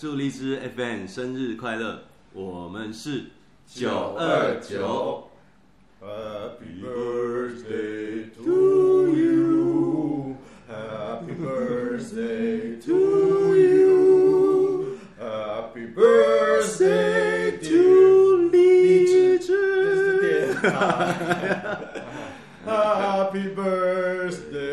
祝荔枝 fm 生日快乐我们是九二九 happy birthday to you happy birthday to you happy birthday to 荔枝电台 happy birthday